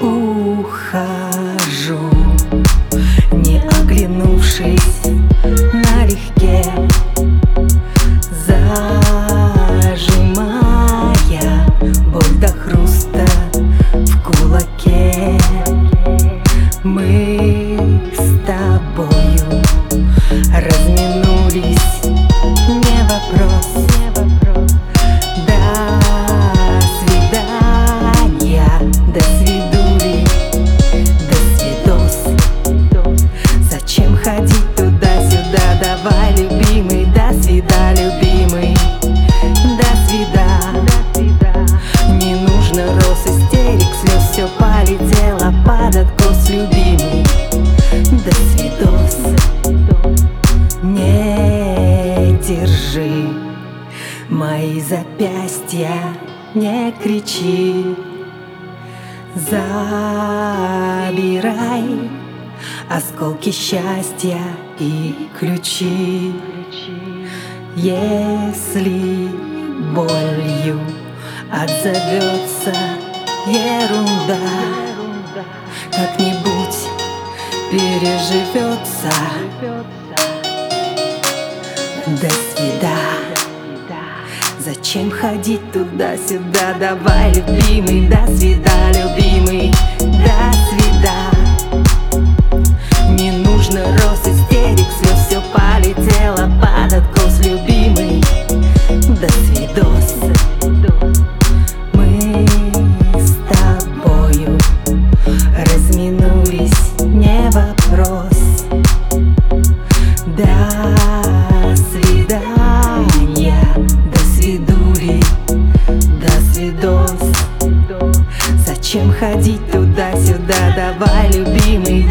ухожу Не оглянувшись налегке Зажимая боль до хруста в кулаке. Мы Нужно роз истерик, слез все полетело под откос, любимый До свидос Не держи мои запястья, не кричи. Забирай осколки счастья и ключи. Если болью отзовется ерунда. Как-нибудь переживется. До свида. Зачем ходить туда-сюда? Давай, любимый, до свида, любимый, до Зачем ходить туда-сюда, давай, любимый,